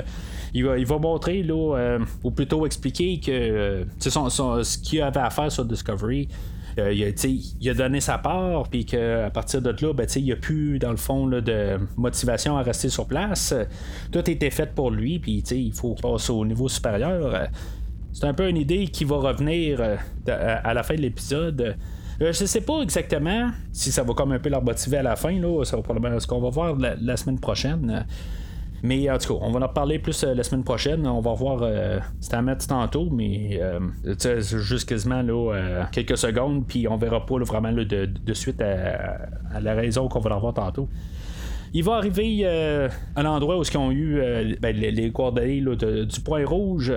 Il va, il va montrer, là, ou plutôt expliquer que ce qu'il avait à faire sur Discovery. Il, a, a, donné sa part, puis qu'à partir de là, ben, il n'y a plus, dans le fond, de motivation à rester sur place. Tout était fait pour lui, puis il faut qu'il passe au niveau supérieur. C'est un peu une idée qui va revenir euh, à la fin de l'épisode. Euh, je sais pas exactement si ça va comme un peu leur motiver à la fin. Là, ça va probablement ce qu'on va voir la, semaine prochaine. Mais en tout cas, on va en reparler plus euh, la semaine prochaine. On va voir c'est à mettre tantôt, mais juste quasiment là, quelques secondes, puis on verra pas vraiment de, suite à, la raison qu'on va avoir tantôt. Il va arriver à l'endroit où ils ont eu ben, les, coordonnées du point rouge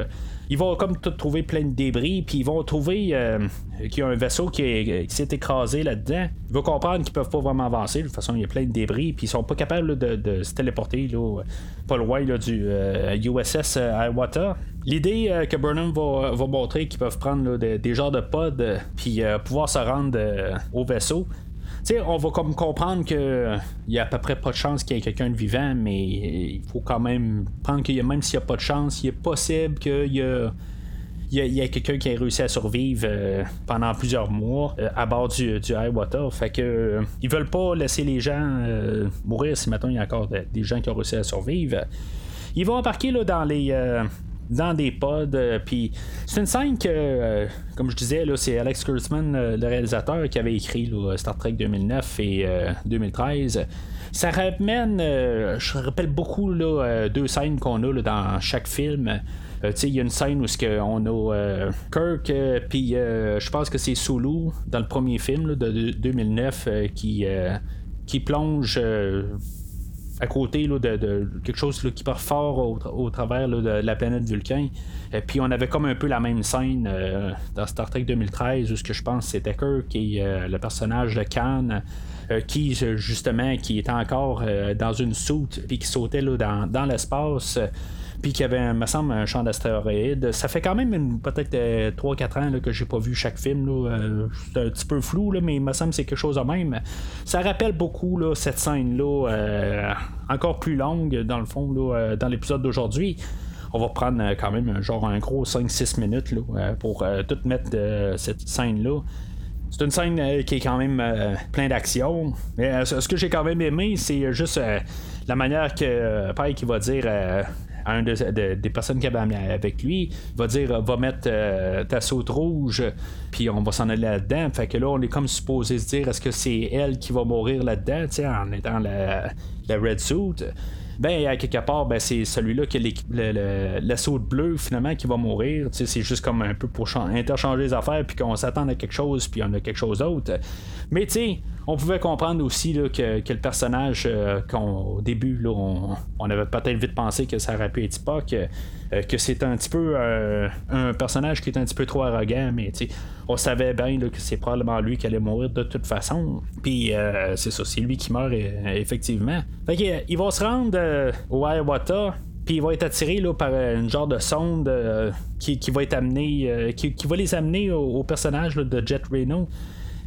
ils vont comme tout trouver plein de débris, puis ils vont trouver euh, qu'il y a un vaisseau qui, s'est écrasé là-dedans. Ils vont comprendre qu'ils peuvent pas vraiment avancer. De toute façon, il y a plein de débris, puis ils sont pas capables de, se téléporter là, pas loin du USS euh, Iwata. L'idée euh, que Burnham va, montrer qu'ils peuvent prendre des genres de pods, puis pouvoir se rendre au vaisseau on va comme comprendre qu'il y a à peu près pas de chance qu'il y ait quelqu'un de vivant, mais il faut quand même prendre que même s'il n'y a pas de chance, il est possible qu'il y a il y quelqu'un qui a réussi à survivre euh, pendant plusieurs mois euh, à bord du, du Water. Fait que euh, ils veulent pas laisser les gens mourir si maintenant il y a encore des gens qui ont réussi à survivre. Ils vont embarquer là, dans les dans des pods. Euh, puis c'est une scène que, euh, comme je disais, là, c'est Alex Kurtzman, euh, le réalisateur, qui avait écrit Star Trek 2009 et 2013. Ça ramène, je rappelle beaucoup là, deux scènes qu'on a dans chaque film. il y a une scène où on a Kirk, puis je pense que c'est Sulu dans le premier film de, 2009 qui qui plonge à côté de, quelque chose qui part fort au, travers de la planète Vulcain. Et puis on avait comme un peu la même scène euh, dans Star Trek 2013 où ce que je pense c'est Decker qui est euh, le personnage de Khan. Euh, qui justement qui était encore dans une soute puis qui sautait là, dans, dans l'espace puis qu'il y avait, me semble, un champ d'astéroïdes. Ça fait quand même peut-être 3-4 ans là, que j'ai pas vu chaque film. c'est un petit peu flou, là, mais il me semble que c'est quelque chose de même. Ça rappelle beaucoup là, cette scène-là, encore plus longue, dans le fond, dans l'épisode d'aujourd'hui on va prendre euh, quand même genre un gros 5-6 minutes là, euh, pour euh, tout mettre cette scène-là. C'est une scène qui est quand même plein d'action. Mais ce que j'ai quand même aimé, c'est juste la manière que Pike va dire des personnes qui avait avec lui, va dire va mettre ta saute rouge, puis on va s'en aller là-dedans. Fait que là, on est comme supposé se dire est-ce que c'est elle qui va mourir là-dedans, en étant la, la red suit? Ben à quelque part, ben, c'est celui-là qui a l'assaut de bleu finalement qui va mourir. C'est juste comme un peu pour interchanger les affaires, puis qu'on s'attend à quelque chose, puis on a quelque chose d'autre. Mais tu sais, on pouvait comprendre aussi là, que, que, le personnage euh, qu'au début, là, on, avait peut-être vite pensé que ça aurait pu être Spock, que c'est un petit peu euh, un personnage qui est un petit peu trop arrogant, mais on savait bien que c'est probablement lui qui allait mourir de toute façon. Puis c'est ça, c'est lui qui meurt effectivement. Fait il va se rendre au Hiawatha puis il va être attiré là, par une genre de sonde qui, va être amené qui, va les amener au, personnage de Jet Reno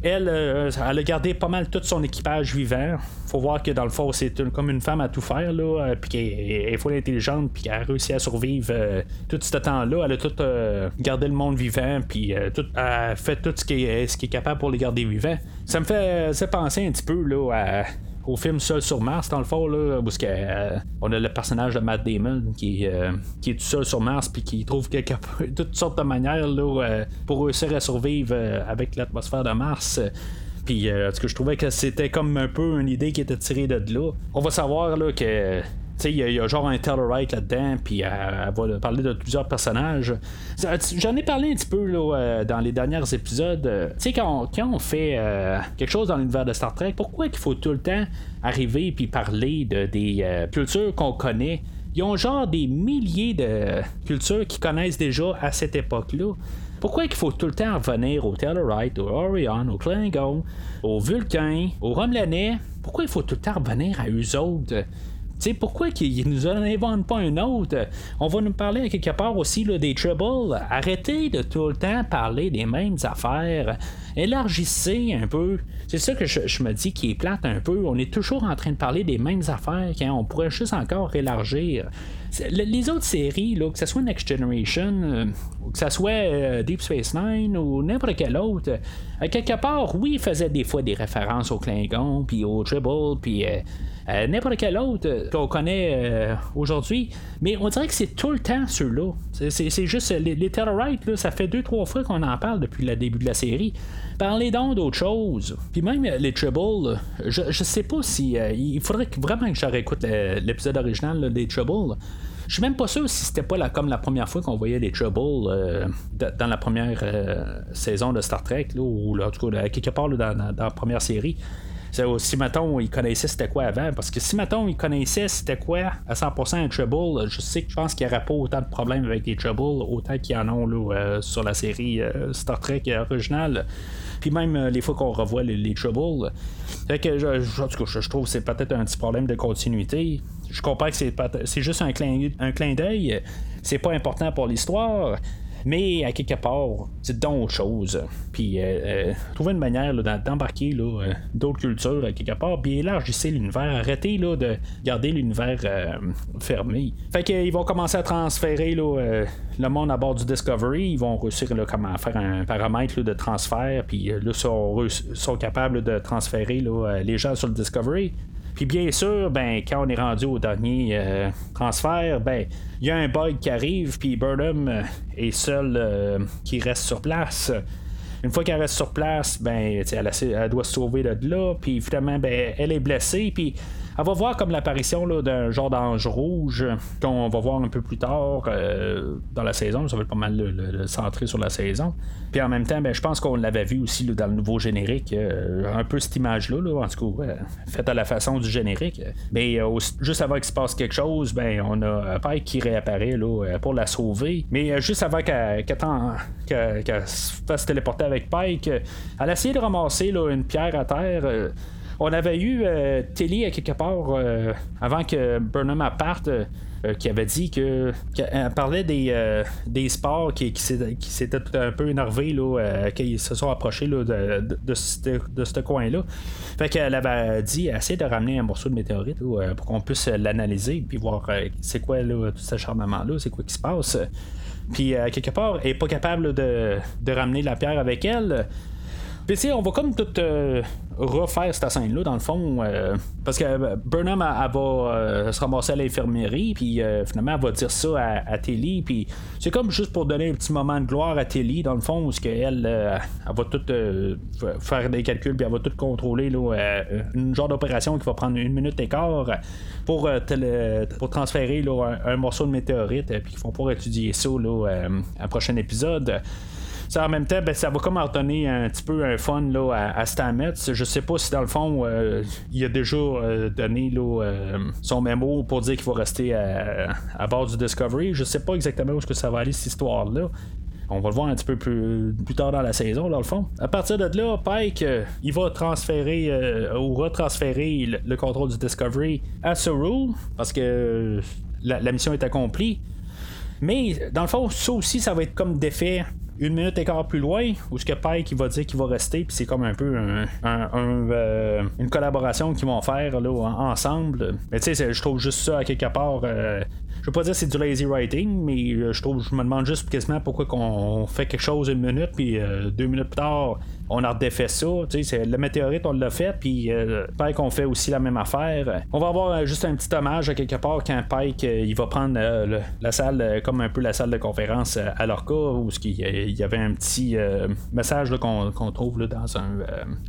elle, euh, elle a gardé pas mal tout son équipage vivant. Faut voir que dans le fond, c'est comme une femme à tout faire, là, euh, puis qu'elle est full intelligente, puis qu'elle a réussi à survivre euh, tout ce temps-là. Elle a tout gardé le monde vivant, puis elle fait tout ce qui, est, ce qui est capable pour les garder vivants. Ça me fait penser un petit peu là, à au film Seul sur Mars, dans le fond, là, où euh, on a le personnage de Matt Damon qui, euh, qui est tout seul sur Mars puis qui trouve quelque, toutes sortes de manières euh, pour réussir à survivre avec l'atmosphère de Mars. Puis, que je trouvais que c'était comme un peu une idée qui était tirée de là. On va savoir là, que il y, a genre un Tellurite là-dedans, puis elle, va parler de plusieurs personnages. J'en ai parlé un petit peu là, euh, dans les derniers épisodes. Tu sais, quand, on fait euh, quelque chose dans l'univers de Star Trek, pourquoi il faut tout le temps arriver puis parler de des euh, cultures qu'on connaît? Ils ont genre des milliers de cultures qu'ils connaissent déjà à cette époque-là. Pourquoi il faut tout le temps revenir au Tellurite, au Orion, au Klingon, au Vulcain, au Romulanais Pourquoi il faut tout le temps revenir à eux autres? Sais, pourquoi qu'ils nous en inventent pas un autre? On va nous parler quelque part aussi là, des Troubles. Arrêtez de tout le temps parler des mêmes affaires. Élargissez un peu. C'est ça que je, me dis qui est plate un peu. On est toujours en train de parler des mêmes affaires quand on pourrait juste encore élargir. Les autres séries, que ce soit Next Generation, euh, que ce soit euh, Deep Space Nine ou n'importe quel autre, à quelque part, oui, ils faisaient des fois des références au Klingon, puis au Tribble, puis euh, n'importe quel autre euh, qu'on connaît euh, aujourd'hui. Mais on dirait que c'est tout le temps ceux-là. C'est juste les, les Terrorites, ça fait deux, trois fois qu'on en parle depuis le début de la série. Parlez donc d'autre chose. Puis même les Trouble, je, je sais pas si. il faudrait vraiment que je réécoute l'épisode original des Trouble. Je suis même pas sûr si c'était pas comme la première fois qu'on voyait les Trouble dans la première saison de Star Trek, ou en tout cas quelque part dans, la première série si mettons il connaissait c'était quoi avant, parce que si mettons il connaissait c'était quoi à 100% un Trouble, je sais que je pense qu'il n'y aurait pas autant de problèmes avec les Trouble, autant qu'il y en a là, euh, sur la série euh, Star Trek originale. Puis même euh, les fois qu'on revoit les, Trouble. Fait que je, je, trouve que c'est peut-être un petit problème de continuité. Je comprends que c'est, juste un clin, un clin d'œil. C'est pas important pour l'histoire. Mais à quelque part, c'est d'autres choses. Puis euh, euh, trouver une manière d'embarquer euh, d'autres cultures à quelque part, puis élargissez l'univers. Arrêtez de garder l'univers fermé. Fait qu'ils vont commencer à transférer le monde à bord du Discovery. Ils vont réussir là, comment faire un paramètre de transfert, puis là, sont, sont capables de transférer les gens sur le Discovery. Puis bien sûr, ben, quand on est rendu au dernier euh, transfert, ben, il y a un bug qui arrive, puis Burnham euh, est seul euh, qui reste sur place. Une fois qu'elle reste sur place, ben, elle, doit se sauver de là, puis finalement, ben, elle est blessée, puis elle va voir comme l'apparition d'un genre d'ange rouge qu'on va voir un peu plus tard euh, dans la saison. Ça va être pas mal le, centré sur la saison. Puis en même temps, ben, je pense qu'on l'avait vu aussi dans le nouveau générique, euh, un peu cette image-là, en tout cas, faite à la façon du générique. Mais juste avant qu'il se passe quelque chose, ben, on a Pike qui réapparaît là, pour la sauver. Mais juste avant qu'elle se fasse téléporter avec Pike, elle a essayé de ramasser une pierre à terre. On avait eu euh, Tilly à quelque part euh, avant que Burnham parte. Euh, qui avait dit que qu'elle parlait des, sports qui, qui s'étaient un peu énervés là, qu'ils se sont approchés de, de, ce coin-là. Fait qu'elle avait dit essayer de ramener un morceau de météorite pour qu'on puisse l'analyser puis voir c'est quoi là, tout ce acharnement-là, c'est quoi qui se passe. Puis quelque part, elle n'est pas capable de ramener la pierre avec elle. Puis on va comme tout euh, refaire cette scène-là, dans le fond, euh, parce que euh, Burnham, va se ramasser à l'infirmerie, puis finalement, elle va dire ça à, Tilly, puis c'est comme juste pour donner un petit moment de gloire à Tilly, dans le fond, où elle, elle va tout faire des calculs, puis elle va tout contrôler, là, une genre d'opération qui va prendre une minute et quart pour, pour transférer un, morceau de météorite, puis qu'ils vont pouvoir étudier ça là, à un prochain épisode en même temps, ben, ça va comme en donner un petit peu un fun là, à, Stamets. Je sais pas si dans le fond, euh, il a déjà euh, donné euh, son mémo pour dire qu'il va rester à, bord du Discovery. Je sais pas exactement où est-ce que ça va aller cette histoire-là. On va le voir un petit peu plus, plus tard dans la saison, dans le fond. À partir de là, Pike, il va transférer ou retransférer le, contrôle du Discovery à Saru parce que la, mission est accomplie. Mais dans le fond, ça aussi, ça va être comme d'effet une minute et quart plus loin, où ce que Pike il va dire qu'il va rester, puis c'est comme un peu un, euh, une collaboration qu'ils vont faire là, ensemble. Mais tu sais, je trouve juste ça à quelque part. Euh, je veux pas dire c'est du lazy writing, mais euh, je trouve, je me demande juste quasiment pourquoi qu'on fait quelque chose une minute, puis deux minutes plus tard, on a redéfait ça. Le météorite, on l'a fait, puis euh, Pike, on fait aussi la même affaire. On va avoir euh, juste un petit hommage quelque part quand Pike euh, il va prendre la salle comme un peu la salle de conférence à Lorca, où il y avait un petit message qu'on, trouve dans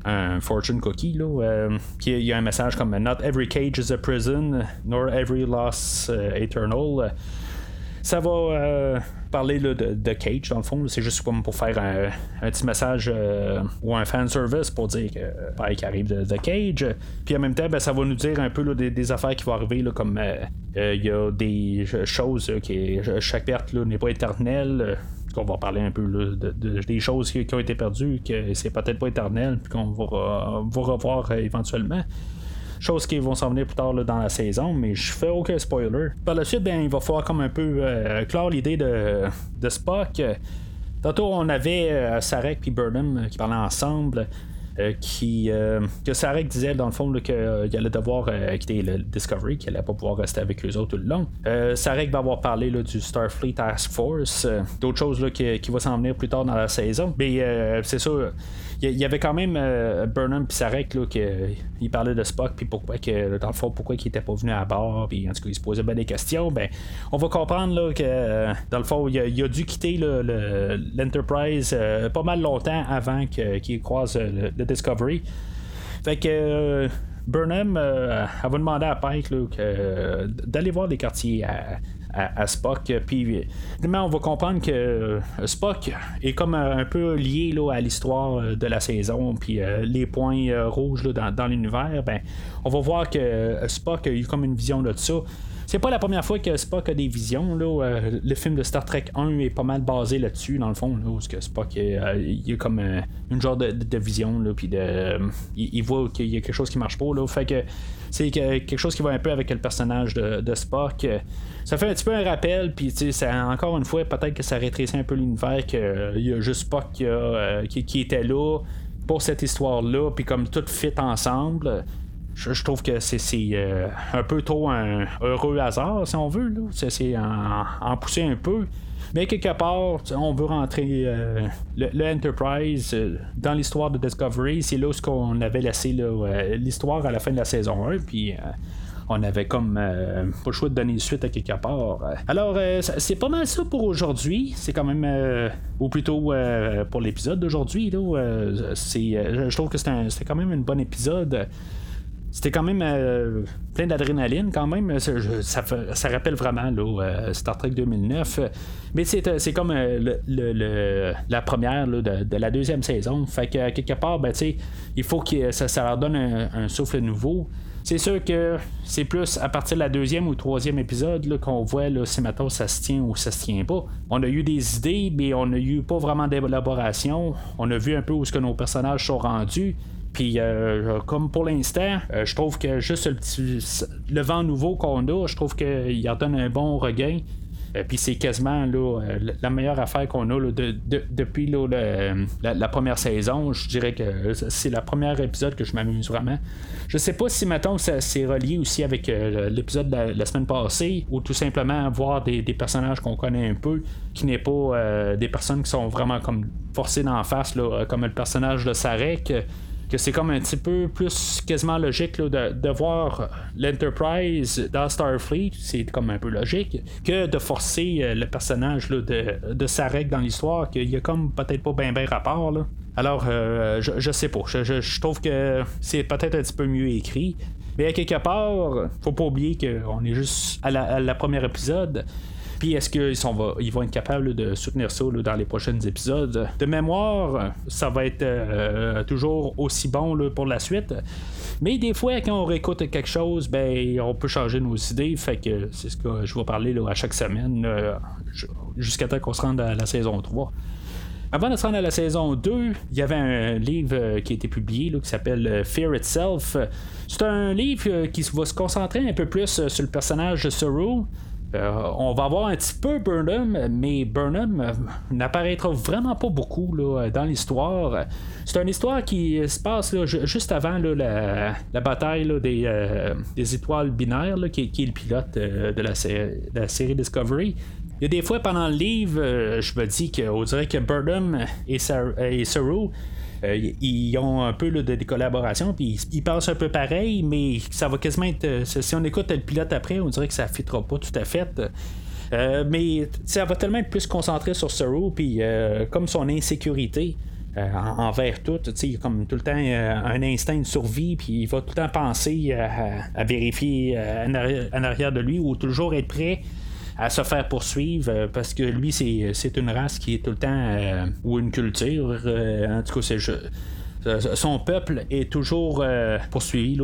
un, fortune cookie. Là, il y a un message comme Not every cage is a prison, nor every loss eternal ça va euh, parler de, Cage, dans le fond. C'est juste comme pour faire un, petit message euh, ou un fan service pour dire que Pike arrive de, Cage. Puis en même temps, ben, ça va nous dire un peu des, affaires qui vont arriver, comme euh, il y a des choses qui chaque perte n'est pas éternelle qu'on va parler un peu de, des choses qui, ont été perdues, que c'est peut-être pas éternel, puis qu'on va, va, revoir éventuellement. Chose qui vont s'en venir plus tard dans la saison, mais je fais aucun spoiler. Par la suite, ben, il va falloir comme un peu euh, clore l'idée de, de Spock. Tantôt, on avait euh, Sarek et Burnham euh, qui parlaient ensemble. qui que Sarek disait dans le fond qu'il allait devoir quitter le Discovery, qu'il allait pas pouvoir rester avec eux autres tout le long. Sarek va avoir parlé du Starfleet Task Force, d'autres choses qui, qui vont s'en venir plus tard dans la saison. Mais c'est ça il y avait quand même euh, Burnham et Sarek qui il parlait de Spock puis pourquoi que dans le fond pourquoi il était pas venu à bord puis en tout cas il se posait bien des questions. Ben on va comprendre là, que euh, dans le fond il a, dû quitter l'Enterprise euh, pas mal longtemps avant qu'il croise le, Discovery. Fait que Burnham elle va demander à Pike d'aller voir des quartiers à, Spock. Puis on va comprendre que euh, Spock est comme un peu lié à l'histoire euh, de la saison. Puis euh, les points rouges dans, l'univers, ben, on va voir que Spock a eu comme une vision de ça. C'est pas la première fois que Spock a des visions. Là. le film de Star Trek 1 est pas mal basé là-dessus, dans le fond, là, que Spock il a comme une genre de, vision, là, puis de, il, voit qu'il y a quelque chose qui marche pas. Là, fait que c'est quelque chose qui va un peu avec le personnage de Spock ça fait un petit peu un rappel, puis encore une fois, peut-être que ça rétrécit un peu l'univers, qu'il euh, y a juste Spock qui, euh, qui, était là pour cette histoire-là, puis comme tout fit ensemble. Je, trouve que c'est euh, un peu trop un heureux hasard, si on veut. C'est en, en, pousser un peu. Mais quelque part, on veut rentrer le, Enterprise dans l'histoire de Discovery. C'est là où on avait laissé l'histoire à la fin de la saison 1. Puis on avait comme euh, pas le choix de donner suite à quelque part. Alors, euh, c'est pas mal ça pour aujourd'hui. C'est quand même, euh, ou plutôt pour l'épisode d'aujourd'hui, c'est, je trouve que c'était quand même un bon épisode c'était quand même plein d'adrénaline quand même. Ça, ça, rappelle vraiment là, Star Trek 2009. Mais c'est, comme le, la première de, la deuxième saison. Fait que quelque part, ben, il faut que ça, ça leur donne un souffle nouveau. C'est sûr que c'est plus à partir de la deuxième ou troisième épisode qu'on voit là, si maintenant ça se tient ou ça se tient pas. On a eu des idées, mais on n'a eu pas vraiment d'élaboration. On a vu un peu où ce que nos personnages sont rendus. Puis euh, comme pour l'instant, euh, je trouve que juste le vent nouveau qu'on a, je trouve qu'il en donne un bon regain. Euh, puis c'est quasiment euh, la meilleure affaire qu'on a depuis la, première saison. Je dirais que c'est le premier épisode que je m'amuse vraiment. Je sais pas si maintenant ça c'est relié aussi avec l'épisode de la, semaine passée ou tout simplement voir des, personnages qu'on connaît un peu qui n'est pas des personnes qui sont vraiment comme forcées d'en face comme le personnage de Sarek que c'est comme un petit peu plus quasiment logique de, voir l'Enterprise dans Starfleet, c'est comme un peu logique, que de forcer euh, le personnage de, de Sarek dans l'histoire, qu'il y a comme peut-être pas bien ben rapport. Là. Alors, euh, je, sais pas. Je, trouve que c'est peut-être un petit peu mieux écrit. Mais quelque part, faut pas oublier qu'on est juste à la, à la première épisode. Puis est-ce qu'ils ils vont être capables de soutenir ça dans les prochains épisodes? De mémoire, ça va être euh, toujours aussi bon pour la suite. Mais des fois, quand on réécoute quelque chose, ben on peut changer nos idées. Fait que c'est ce que je vais parler à chaque semaine jusqu'à temps qu'on se rende à la saison 3. Avant de se rendre à la saison 2, il y avait un livre euh, qui a été publié qui s'appelle euh, Fear Itself. C'est un livre qui va se concentrer un peu plus sur le personnage de Saru. Euh, on va voir un petit peu Burnham, mais Burnham euh, n'apparaîtra vraiment pas beaucoup dans l'histoire. C'est une histoire qui se passe juste avant la, bataille des, étoiles binaires, qui, est le pilote euh, de, la, série Discovery. Il y a des fois pendant le livre, je me dis qu'on dirait que Burnham et, et Saru euh, ils ont un peu de, des collaborations, puis ils, pensent un peu pareil, mais ça va quasiment être. Euh, si on écoute le pilote après, on dirait que ça ne fitera pas tout à fait. Euh, mais ça va tellement être plus concentré sur Saru, puis comme son insécurité. envers tout. Il a comme tout le temps un instinct de survie, puis il va tout le temps penser à, vérifier en arrière, de lui ou toujours être prêt à se faire poursuivre euh, parce que lui, c'est une race qui est tout le temps, euh, ou une culture, euh, en tout cas, c'est son peuple est toujours poursuivi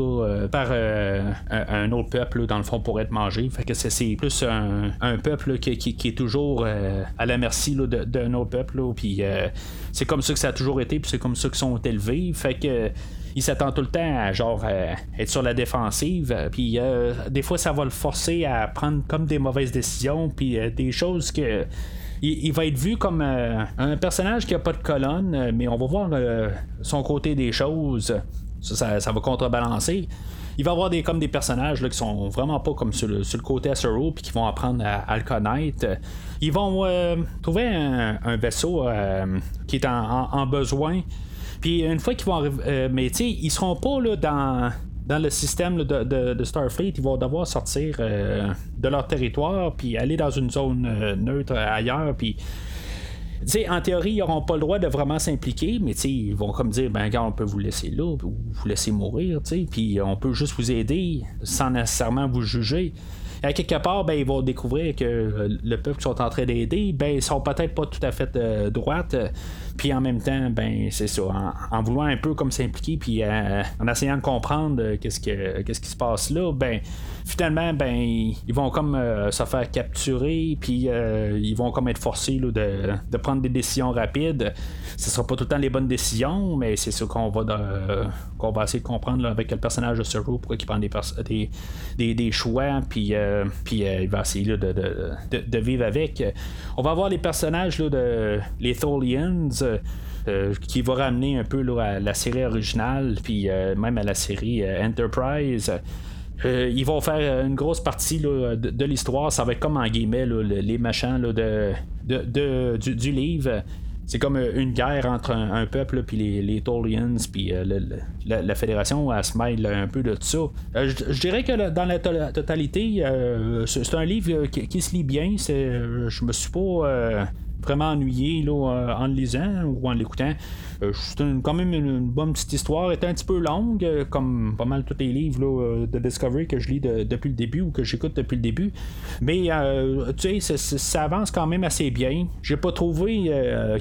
par un, autre peuple dans le fond pour être mangé. Fait que c'est plus un, peuple qui, est toujours à la merci d'un autre peuple. Puis c'est comme ça que ça a toujours été, puis c'est comme ça qu'ils sont élevés. Fait que il s'attend tout le temps à genre euh, être sur la défensive. Puis euh, des fois, ça va le forcer à prendre comme des mauvaises décisions, puis euh, des choses que. Il, va être vu comme un personnage qui a pas de colonne, mais on va voir son côté des choses. Ça, va contrebalancer. Il va avoir des, comme des personnages là, qui sont vraiment pas comme sur le, côté Asero puis qui vont apprendre à, le connaître. Ils vont trouver un, vaisseau qui est en besoin. Puis une fois qu'ils vont arriver, euh, mais tu sais, ils seront pas là, dans, dans le système de, Starfleet, ils vont devoir sortir euh, de leur territoire, puis aller dans une zone euh, neutre ailleurs, puis. sais, en théorie, ils n'auront pas le droit de vraiment s'impliquer, mais ils vont comme dire, ben, on peut vous laisser là, ou vous laisser mourir, puis on peut juste vous aider sans nécessairement vous juger. Et à quelque part, ben, ils vont découvrir que le peuple qui sont en train d'aider, ben, ils sont peut-être pas tout à fait de droite. Puis en même temps, ben c'est ça, en, voulant un peu comme s'impliquer, puis euh, en essayant de comprendre euh, qu'est-ce, que, qu'est-ce qui se passe là, ben finalement, ben ils vont comme euh, se faire capturer, puis ils vont comme être forcés de, de, prendre des décisions rapides. Ce sera pas tout le temps les bonnes décisions, mais c'est ça qu'on va, qu'on va essayer de comprendre avec le personnage de Zero, pourquoi il prend des, des, des, choix, puis, il va essayer de, de, vivre avec. On va voir les personnages là, de les Tholians. Euh, qui va ramener un peu à la série originale, puis euh, même à la série euh, Enterprise. Ils vont faire une grosse partie de, l'histoire. Ça va être comme en guillemets les machins de, du, livre. C'est comme une guerre entre un, peuple puis les, les puis la, fédération elle se mêle un peu de tout ça. je, dirais que dans la totalité, c'est un livre qui, se lit bien. je me suis pas vraiment ennuyé là, en le lisant ou en l'écoutant. c'est quand même une, bonne petite histoire. Elle est un petit peu longue, comme pas mal tous les livres de Discovery que je lis depuis le début ou que j'écoute depuis le début. Mais tu sais, ça, avance quand même assez bien. J'ai pas trouvé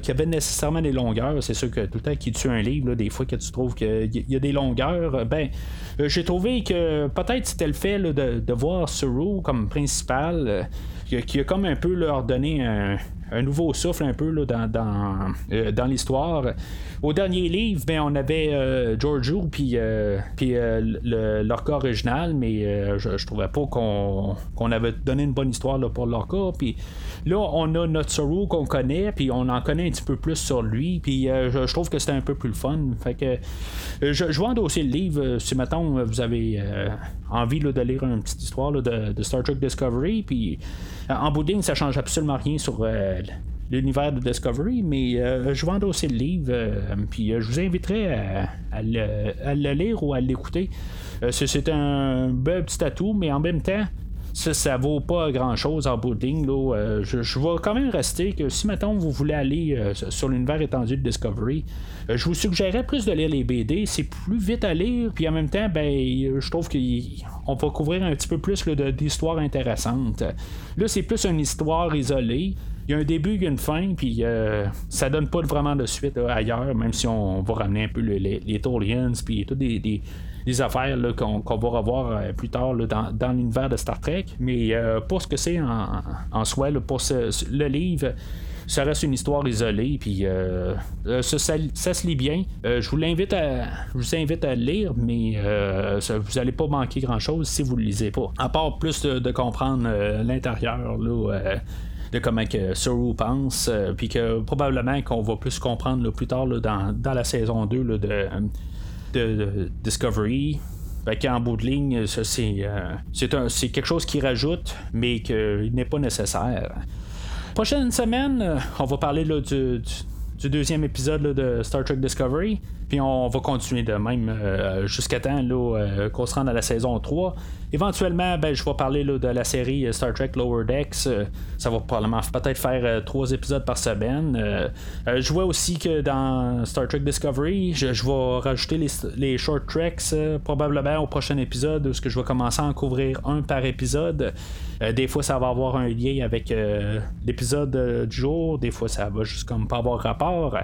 qu'il y avait nécessairement des longueurs. C'est sûr que tout le temps qu'il tue un livre, des fois que tu trouves qu'il y a des longueurs, ben j'ai trouvé que peut-être c'était le fait de, de, voir Suru comme principal qui, a comme un peu leur donné un, nouveau souffle un peu là, dans, dans, euh, dans l'histoire. Au dernier livre, ben, on avait euh, Giorgio puis, euh, puis l'orca original, mais je, je, trouvais pas qu'on, avait donné une bonne histoire là, pour l'orca. Là, on a notre Soru qu'on connaît, puis on en connaît un petit peu plus sur lui, puis je, trouve que c'était un peu plus le fun. Fait que je, je vais endosser le livre si maintenant vous avez envie de lire une petite histoire de, Star Trek Discovery, puis euh, en bout de ligne, ça change absolument rien sur euh, l'univers de Discovery, mais euh, je vais endosser le livre, puis je vous inviterai à, le, lire ou à l'écouter. c'est un bel petit atout, mais en même temps, ça, ça vaut pas grand chose en bout de ligne. je, je, vais quand même rester que si maintenant vous voulez aller sur l'univers étendu de Discovery, je vous suggérerais plus de lire les BD. C'est plus vite à lire, puis en même temps, ben, je trouve qu'on va couvrir un petit peu plus d'histoires intéressantes. Là, c'est plus une histoire isolée. Il y a un début, il y a une fin, puis euh, ça donne pas vraiment de suite ailleurs, même si on va ramener un peu les, les, Tolians, puis toutes des, affaires qu'on va revoir euh, plus tard dans, l'univers de Star Trek. Mais euh, pour ce que c'est en, soi, pour le livre, ça reste une histoire isolée, puis euh, ça, se lit bien. Je vous l'invite à, vous invite à lire, mais vous n'allez pas manquer grand chose si vous le lisez pas. À part plus de, comprendre l'intérieur de comment que Saru pense, puis que probablement qu'on va plus comprendre plus tard dans, la saison 2 de, de, Discovery. En bout de ligne, c'est quelque chose qui rajoute, mais qui n'est pas nécessaire. Prochaine semaine, euh, on va parler du, deuxième épisode de Star Trek Discovery. Puis on va continuer de même euh, jusqu'à temps euh, qu'on se rende à la saison 3. Éventuellement, ben, je vais parler de la série Star Trek Lower Decks. ça va probablement peut-être faire trois épisodes par semaine. je vois aussi que dans Star Trek Discovery, je, vais rajouter les, short treks probablement au prochain épisode où je vais commencer à en couvrir un par épisode. Euh, des fois, ça va avoir un lien avec euh, l'épisode euh, du jour. Des fois, ça va juste comme pas avoir rapport.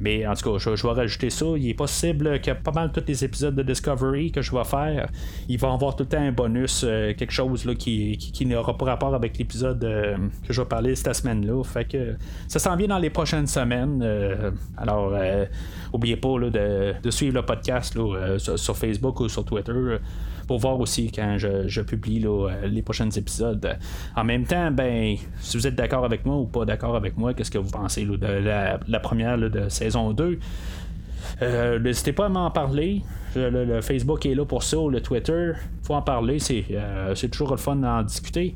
Mais en tout cas, je, vais rajouter ça. Il est possible que pas mal tous les épisodes de Discovery que je vais faire, ils vont avoir tout le temps un bonus, quelque chose là, qui, qui, n'aura pas rapport avec l'épisode que je vais parler cette semaine-là. Fait que ça s'en vient dans les prochaines semaines. alors, n'oubliez pas de, suivre le podcast sur, Facebook ou sur Twitter pour voir aussi quand je, publie euh, les prochains épisodes. En même temps, ben, si vous êtes d'accord avec moi ou pas d'accord avec moi, qu'est-ce que vous pensez de la, première de saison 2? Euh, n'hésitez pas à m'en parler. Le, Facebook est là pour ça, le Twitter, faut en parler, euh, c'est toujours le fun d'en discuter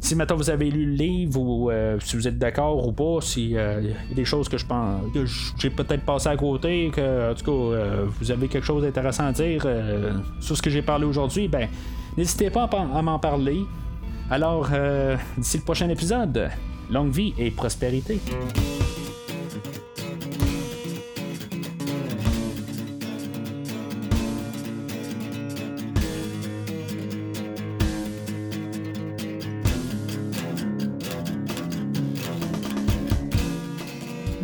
si maintenant vous avez lu le livre ou euh, si vous êtes d'accord ou pas, s'il y a des choses que je pense que j'ai peut-être passé à côté, que en tout cas euh, vous avez quelque chose d'intéressant à dire euh, sur ce que j'ai parlé aujourd'hui, ben n'hésitez pas à m'en parler. Alors d'ici le prochain épisode, longue vie et prospérité.